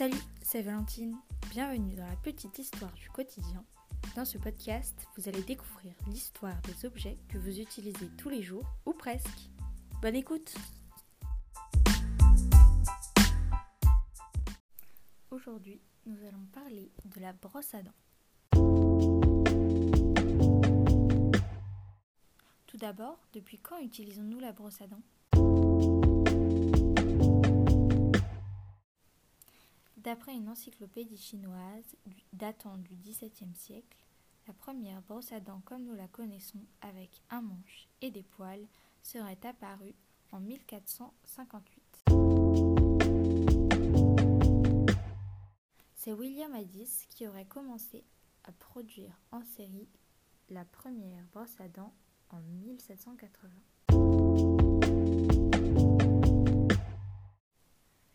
Salut, c'est Valentine. Bienvenue dans la petite histoire du quotidien. Dans ce podcast, vous allez découvrir l'histoire des objets que vous utilisez tous les jours, ou presque. Bonne écoute Aujourd'hui, nous allons parler de la brosse à dents. Tout d'abord, depuis quand utilisons-nous la brosse à dents? D'après une encyclopédie chinoise datant du XVIIe siècle, la première brosse à dents comme nous la connaissons avec un manche et des poils serait apparue en 1458. C'est William Addis qui aurait commencé à produire en série la première brosse à dents en 1780.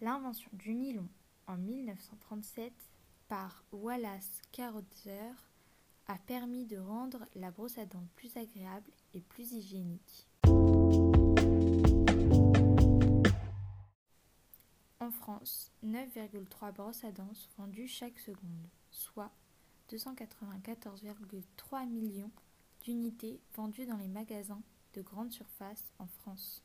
L'invention du nylon en 1937 par Wallace Carothers a permis de rendre la brosse à dents plus agréable et plus hygiénique. En France, 9,3 brosses à dents sont vendues chaque seconde, soit 294,3 millions d'unités vendues dans les magasins de grande surface en France.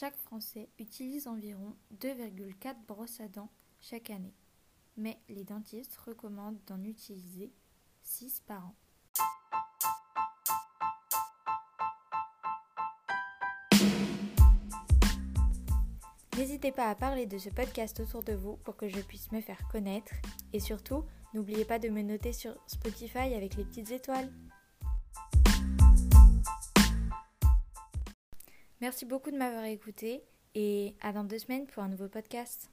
Chaque Français utilise environ 2,4 brosses à dents chaque année, mais les dentistes recommandent d'en utiliser 6 par an. N'hésitez pas à parler de ce podcast autour de vous pour que je puisse me faire connaître et surtout, n'oubliez pas de me noter sur Spotify avec les petites étoiles. Merci beaucoup de m'avoir écouté et à dans deux semaines pour un nouveau podcast.